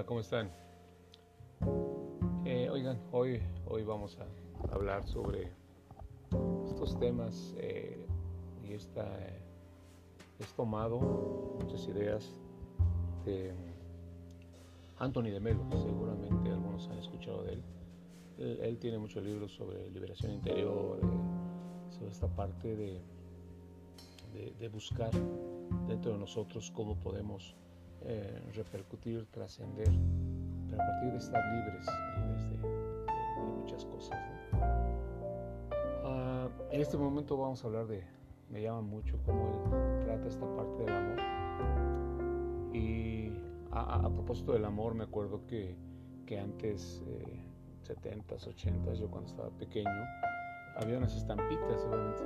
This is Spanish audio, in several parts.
Hola, ¿cómo están? Eh, oigan, hoy, hoy vamos a hablar sobre estos temas eh, y esta, eh, es tomado muchas ideas de Anthony de Melo, seguramente algunos han escuchado de él. Él, tiene muchos libros sobre liberación interior, sobre esta parte de, de buscar dentro de nosotros cómo podemos eh, repercutir, trascender, pero a partir de estar libres, libres de, muchas cosas. Ah, en este momento vamos a hablar de, me llama mucho cómo él trata esta parte del amor. Y a, propósito del amor, me acuerdo que, que antes, eh, 70s, 80s, yo cuando estaba pequeño, había unas estampitas, obviamente,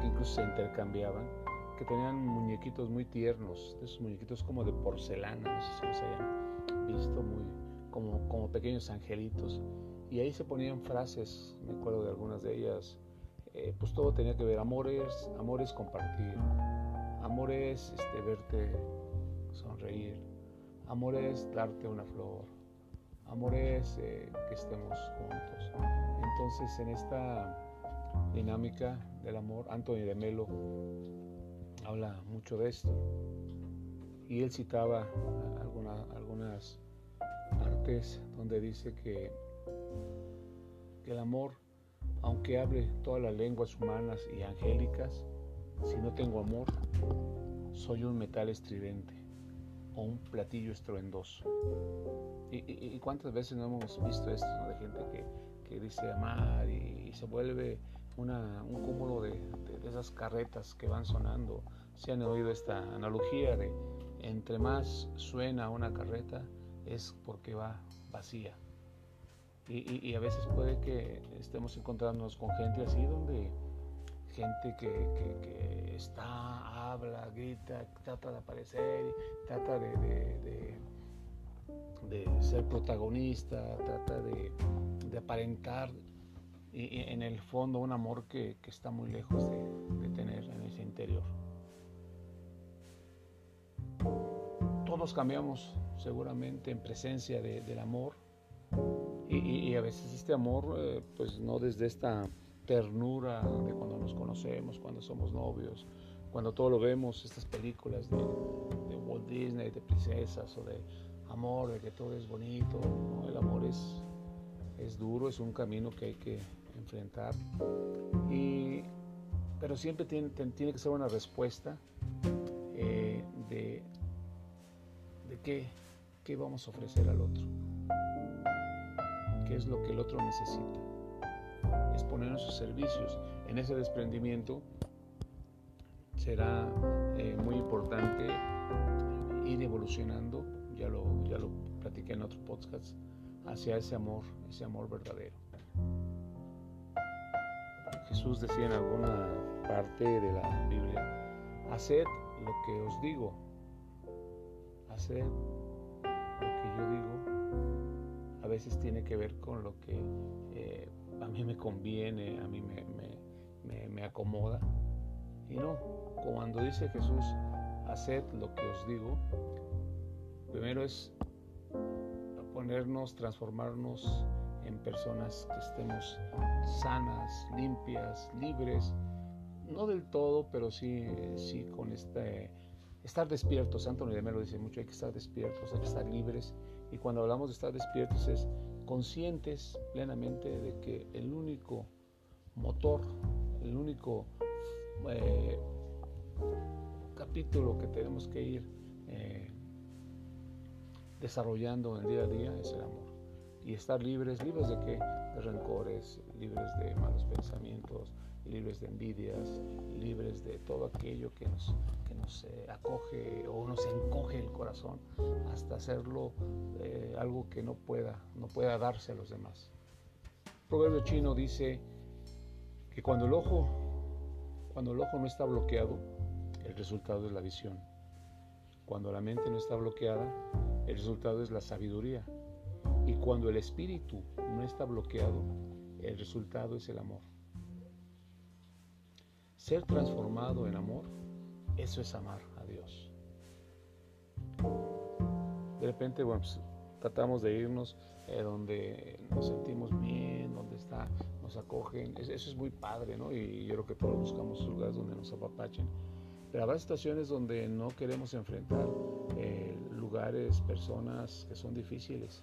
que incluso se intercambiaban que tenían muñequitos muy tiernos, esos muñequitos como de porcelana, no sé si los hayan visto, muy como, como pequeños angelitos. Y ahí se ponían frases, me acuerdo de algunas de ellas, eh, pues todo tenía que ver, amores, amores compartir, amores este, verte sonreír, amores darte una flor, amores eh, que estemos juntos. Entonces en esta dinámica del amor, Anthony de Melo habla mucho de esto. Y él citaba algunas partes donde dice que, que el amor, aunque hable todas las lenguas humanas y angélicas, si no tengo amor, soy un metal estridente o un platillo estruendoso. ¿Y, cuántas veces no hemos visto esto de gente que, que dice amar y, se vuelve una, un cúmulo de, de, esas carretas que van sonando si han oído esta analogía de entre más suena una carreta es porque va vacía. Y, a veces puede que estemos encontrándonos con gente así donde gente que, está, habla, grita, trata de aparecer, trata de, de, ser protagonista, trata de, aparentar y, en el fondo un amor que, está muy lejos de tener en ese interior. Todos cambiamos seguramente en presencia del amor. Y, a veces este amor, eh, pues no desde esta ternura de cuando nos conocemos, cuando somos novios, cuando todo lo vemos, estas películas de, Walt Disney, de princesas o de amor, de que todo es bonito, el amor es, es duro, es un camino que hay que enfrentar, y, pero siempre tiene, tiene que ser una respuesta eh, de, qué, vamos a ofrecer al otro, qué es lo que el otro necesita. Es poner sus servicios. En ese desprendimiento será eh, muy importante ir evolucionando, ya lo, ya lo platiqué en otro podcast, hacia ese amor, ese amor verdadero. Jesús decía en alguna parte de la Biblia, haced lo que os digo, hacer lo que yo digo, a veces tiene que ver con lo que eh, a mí me conviene, a mí me, me, acomoda. Y no, cuando dice Jesús, haced lo que os digo, primero es ponernos, transformarnos en personas que estemos sanas, limpias, libres, no del todo, pero sí, sí con este estar despiertos. Antonio de Melo dice mucho, hay que estar despiertos, hay que estar libres. Y cuando hablamos de estar despiertos es conscientes plenamente de que el único motor, el único eh, capítulo que tenemos que ir eh, desarrollando en el día a día es el amor. Y estar libres, libres de qué? De rencores, libres de malos pensamientos, libres de envidias, libres de todo aquello que nos, que nos eh, acoge o nos encoge el corazón hasta hacerlo eh, algo que no pueda, no pueda darse a los demás. El proverbio chino dice que cuando el ojo, cuando el ojo no está bloqueado, el resultado es la visión. Cuando la mente no está bloqueada, el resultado es la sabiduría. Y cuando el espíritu no está bloqueado, el resultado es el amor. Ser transformado en amor, eso es amar a Dios. de repente, bueno, pues, tratamos de irnos eh, donde nos sentimos bien, donde está, nos acogen. Eso es muy padre, ¿no? Y yo creo que todos buscamos lugares donde nos apapachen. Pero habrá situaciones donde no queremos enfrentar eh, lugares, personas que son difíciles.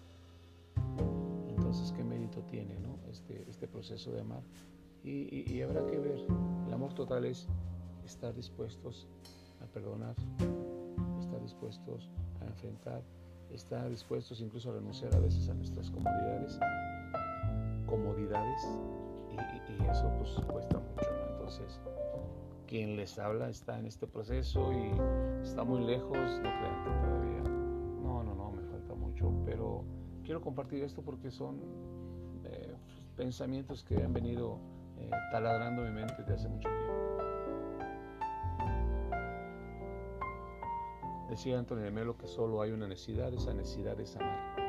Entonces, ¿qué mérito tiene ¿no? este, este proceso de amar? Y, habrá que ver. El amor total es estar dispuestos a perdonar, estar dispuestos a enfrentar, estar dispuestos incluso a renunciar a veces a nuestras comodidades, comodidades, y, eso pues cuesta mucho, ¿no? Entonces, quien les habla está en este proceso y está muy lejos, no crean que todavía, no, no, no, me falta mucho, pero quiero compartir esto porque son eh, pensamientos que han venido eh, taladrando mi mente desde hace mucho tiempo. Decía Antonio de Melo que solo hay una necesidad, esa necesidad es amar.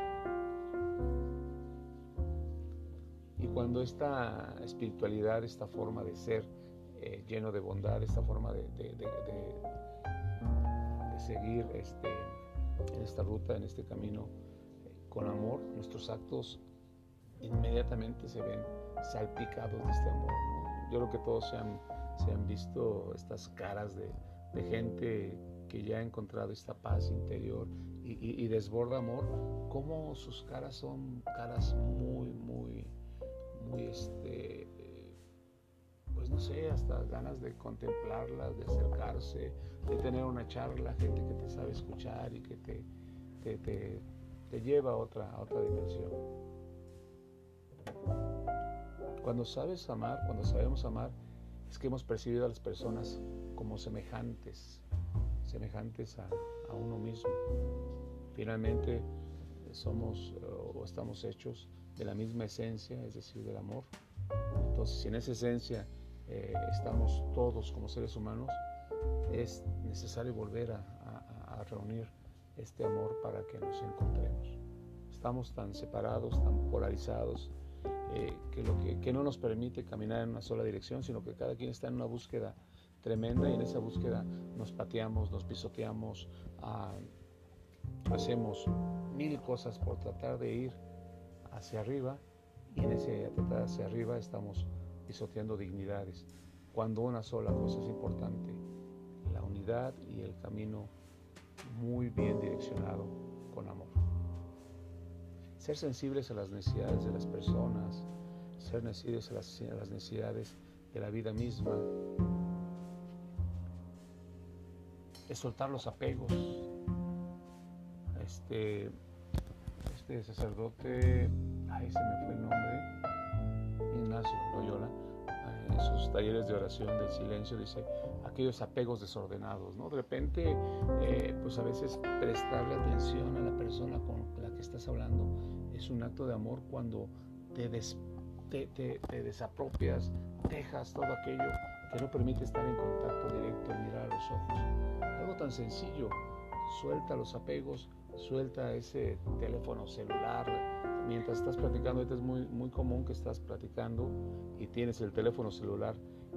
Y cuando esta espiritualidad, esta forma de ser, eh, lleno de bondad, esta forma de, seguir este, en esta ruta, en este camino eh, con amor, nuestros actos inmediatamente se ven salpicados de este amor. Yo creo que todos se han, se han visto estas caras de, gente que ya ha encontrado esta paz interior y, desborda amor, como sus caras son caras muy, muy, muy, este, no sé, hasta ganas de contemplarlas, de acercarse, de tener una charla, gente que te sabe escuchar y que te, te, lleva a otra, otra dimensión. Cuando sabes amar, cuando sabemos amar, es que hemos percibido a las personas como semejantes, semejantes a, a uno mismo. Finalmente somos o estamos hechos de la misma esencia, es decir, del amor. Entonces, si en esa esencia eh, estamos todos como seres humanos, es necesario volver a, reunir este amor para que nos encontremos. Estamos tan separados, tan polarizados, eh, que, lo que, no nos permite caminar en una sola dirección, sino que cada quien está en una búsqueda tremenda y en esa búsqueda nos pateamos, nos pisoteamos, ah, hacemos mil cosas por tratar de ir hacia arriba y en ese tratar hacia arriba estamos pisoteando dignidades, cuando una sola cosa es importante, la unidad y el camino muy bien direccionado con amor. Ser sensibles a las necesidades de las personas, ser sensibles a las, necesidades de la vida misma, es soltar los apegos. Este, este sacerdote, ahí se me fue el nombre, Ignacio Loyola, en sus talleres de oración del silencio, dice aquellos apegos desordenados, ¿no? De repente, eh, pues a veces prestarle atención a la persona con la que estás hablando es un acto de amor cuando te, te, desapropias, dejas todo aquello que no permite estar en contacto directo, mirar a los ojos. Algo tan sencillo, suelta los apegos, suelta ese teléfono celular, mientras estás platicando, es muy, muy común que estás platicando y tienes el teléfono celular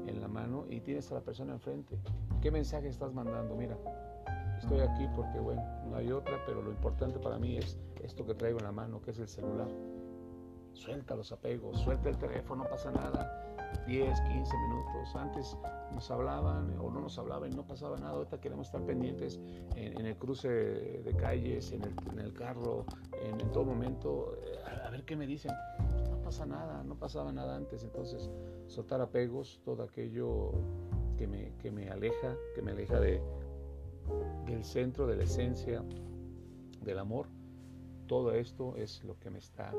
en la mano y tienes a la persona enfrente. ¿Qué mensaje estás mandando? Mira, estoy aquí porque, bueno, no hay otra, pero lo importante para mí es esto que traigo en la mano, que es el celular. Suelta los apegos, suelta el teléfono, no pasa nada 10, 15 minutos. Antes nos hablaban o no nos hablaban no pasaba nada. Ahorita queremos estar pendientes en, el cruce de calles, en el, carro, en, todo momento. Eh, a, ver qué me dicen. No pasa nada, no pasaba nada antes. Entonces, soltar apegos, todo aquello que me, que me aleja, que me aleja de, del centro, de la esencia del amor. Todo esto es lo que me está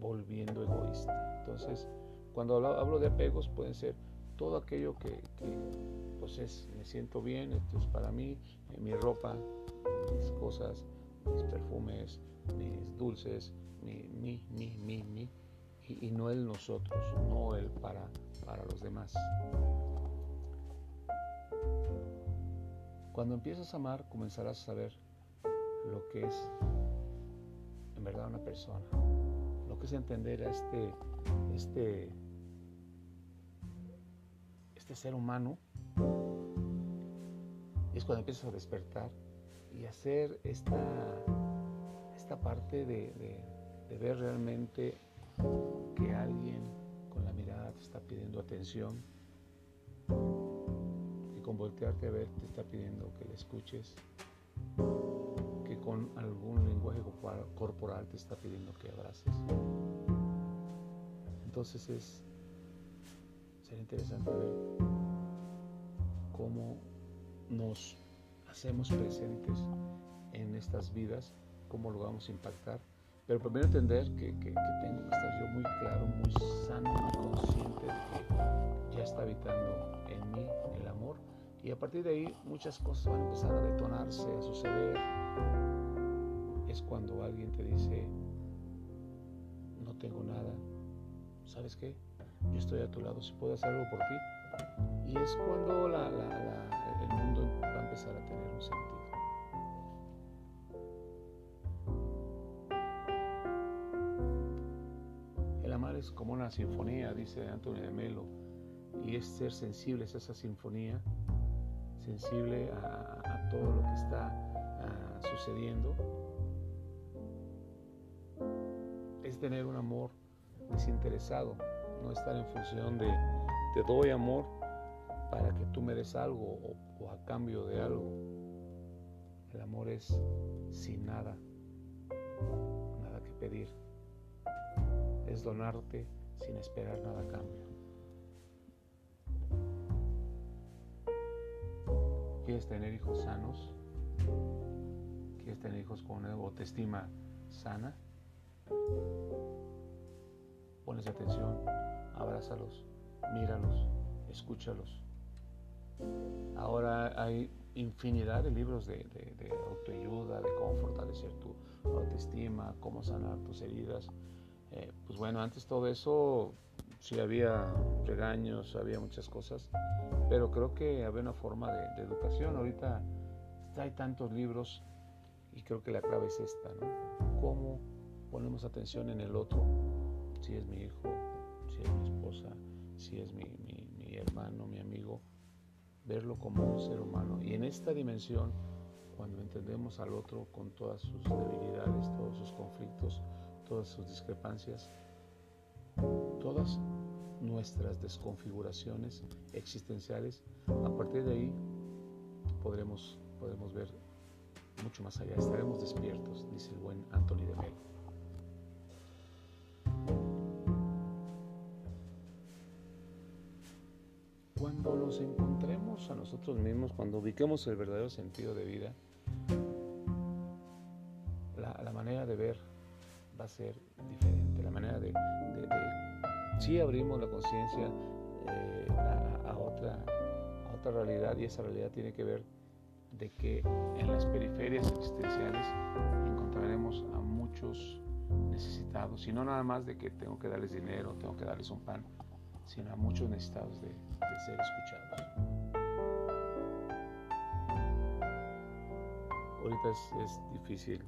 volviendo egoísta. Entonces, cuando hablo, de apegos, pueden ser todo aquello que, pues es, me siento bien, esto es para mí, eh, mi ropa, mis cosas, mis perfumes, mis dulces, mi, mi, mi, mi, mi, y, no el nosotros, no el para, para los demás. Cuando empiezas a amar, comenzarás a saber lo que es en verdad una persona, lo que es entender a este, este este ser humano es cuando empiezas a despertar y hacer esta, esta parte de, de ver realmente que alguien con la mirada te está pidiendo atención, con voltearte a ver te está pidiendo que le escuches, que con algún lenguaje corporal te está pidiendo que abraces. Entonces es sería interesante ver cómo nos hacemos presentes en estas vidas, cómo lo vamos a impactar pero primero entender que, tengo que estar yo muy claro, muy sano, muy consciente de que ya está habitando en mí el amor. Y a partir de ahí muchas cosas van a empezar a detonarse, a suceder. Es cuando alguien te dice, no tengo nada, ¿sabes qué? Yo estoy a tu lado, si puedo hacer algo por ti. Y es cuando el mundo va a empezar a tener un sentido. como una sinfonía, dice Antonio de Melo, y es ser sensibles a esa sinfonía, sensible a, todo lo que está ah, sucediendo. Es tener un amor desinteresado, no estar en función de te doy amor para que tú me des algo o a cambio de algo. El amor es sin nada, nada que pedir es donarte sin esperar nada a cambio. ¿Quieres tener hijos sanos? ¿Quieres tener hijos con una autoestima sana? Pones atención, abrázalos, míralos, escúchalos. Ahora hay infinidad de libros de, autoayuda, de cómo fortalecer tu autoestima, cómo sanar tus heridas, eh, pues bueno, antes todo eso sí había regaños, había muchas cosas, pero creo que había una forma de, educación. Ahorita hay tantos libros y creo que la clave es esta, ¿no? ¿Cómo ponemos atención en el otro? Si es mi hijo, si es mi esposa, si es mi, mi hermano, mi amigo, verlo como un ser humano. Y en esta dimensión, cuando entendemos al otro con todas sus debilidades, todos sus conflictos, todas sus discrepancias, todas nuestras desconfiguraciones existenciales, a partir de ahí podremos, podremos ver mucho más allá, estaremos despiertos, dice el buen Anthony de Melo. Cuando nos encontremos a nosotros mismos, cuando ubiquemos el verdadero sentido de vida, la manera de ver va a ser diferente. La manera de, si abrimos la conciencia eh, a, otra, realidad y esa realidad tiene que ver de que en las periferias existenciales encontraremos a muchos necesitados, y no nada más de que tengo que darles dinero, tengo que darles un pan, sino a muchos necesitados de, ser escuchados. Ahorita es difícil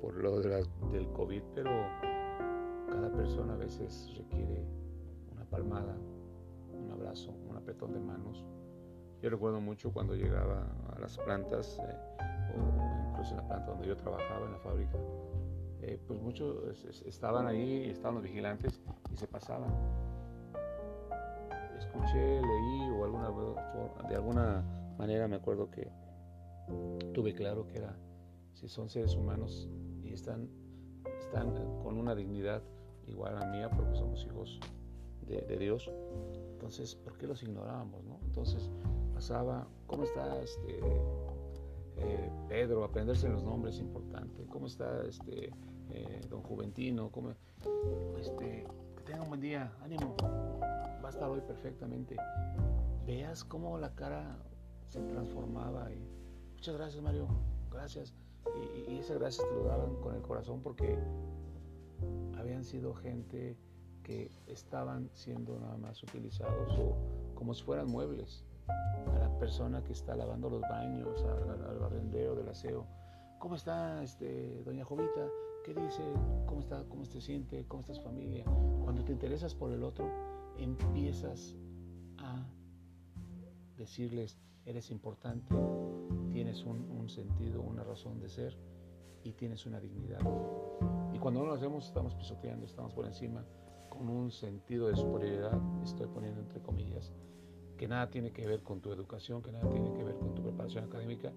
por lo del COVID, pero cada persona a veces requiere palmada, un abrazo, un apretón de manos. Yo recuerdo mucho cuando llegaba a las plantas, eh, o incluso en la planta donde yo trabajaba, en la fábrica, eh, pues muchos estaban ahí, estaban los vigilantes y se pasaban. Escuché, leí o de alguna manera me acuerdo que tuve claro que era, si son seres humanos, están, están con una dignidad igual a mía porque somos hijos de, Dios. Entonces, ¿por qué los ignorábamos? No? Entonces pasaba, ¿cómo está este, eh, Pedro? Aprenderse los nombres es importante. ¿Cómo está este, eh, don Juventino? ¿Cómo, este, que tenga un buen día, ánimo. Va a estar hoy perfectamente. Veas cómo la cara se transformaba. Y, Muchas gracias, Mario. Gracias y, y esas gracias te lo daban con el corazón porque habían sido gente que estaban siendo nada más utilizados o como si fueran muebles. A la persona que está lavando los baños, al, barrendero del aseo. ¿Cómo está este, doña Jovita? ¿Qué dice? ¿Cómo está? ¿Cómo se siente? ¿Cómo está su familia? Cuando te interesas por el otro, empiezas a decirles, eres importante, tienes un, sentido, una razón de ser y tienes una dignidad. Y cuando no lo hacemos, estamos pisoteando, estamos por encima, con un sentido de superioridad, estoy poniendo entre comillas, que nada tiene que ver con tu educación, que nada tiene que ver con tu preparación académica,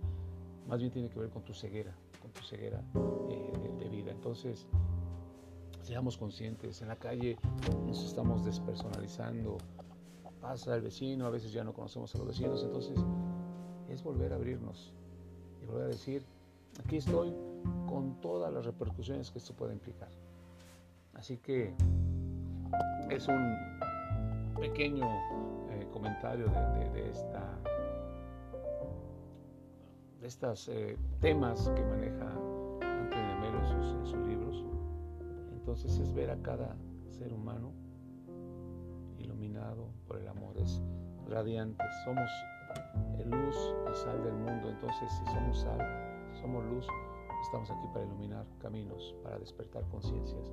más bien tiene que ver con tu ceguera, con tu ceguera eh, de, de vida. Entonces, seamos conscientes, en la calle nos estamos despersonalizando, pasa el vecino, a veces ya no conocemos a los vecinos, entonces es volver a abrirnos y volver a decir, aquí estoy con todas las repercusiones que esto puede implicar. Así que es un pequeño eh, comentario de, esta de estos eh, temas que maneja Antonio Melo en sus libros. Entonces es ver a cada ser humano iluminado por el amor, es radiante. Somos luz y sal del mundo, entonces si somos sal, si somos luz, estamos aquí para iluminar caminos, para despertar conciencias.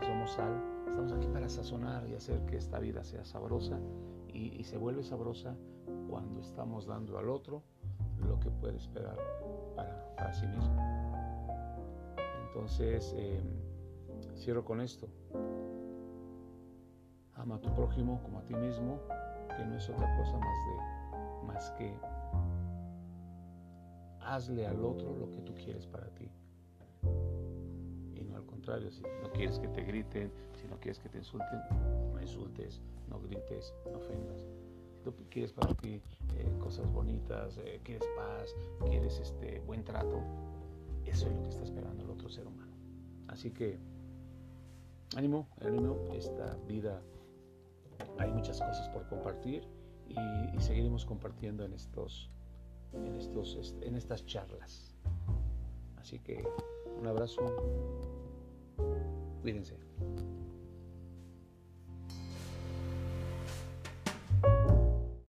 Si somos sal, estamos aquí para sazonar y hacer que esta vida sea sabrosa y, se vuelve sabrosa cuando estamos dando al otro lo que puede esperar para, sí mismo. Entonces, em, cierro con esto. Ama a tu prójimo como a ti mismo, que no es otra cosa más, de, más que hazle al otro lo que tú quieres para ti. Y si no quieres que te griten, si no quieres que te insulten, no insultes, no grites, no ofendas. Si tú quieres para ti eh, cosas bonitas, eh, quieres paz, quieres este buen trato, eso es lo que está esperando el otro ser humano. Así que ánimo, ánimo, esta vida hay muchas cosas por compartir y, seguiremos compartiendo en estos, en estos, en estas charlas. Así que un abrazo, cuídense.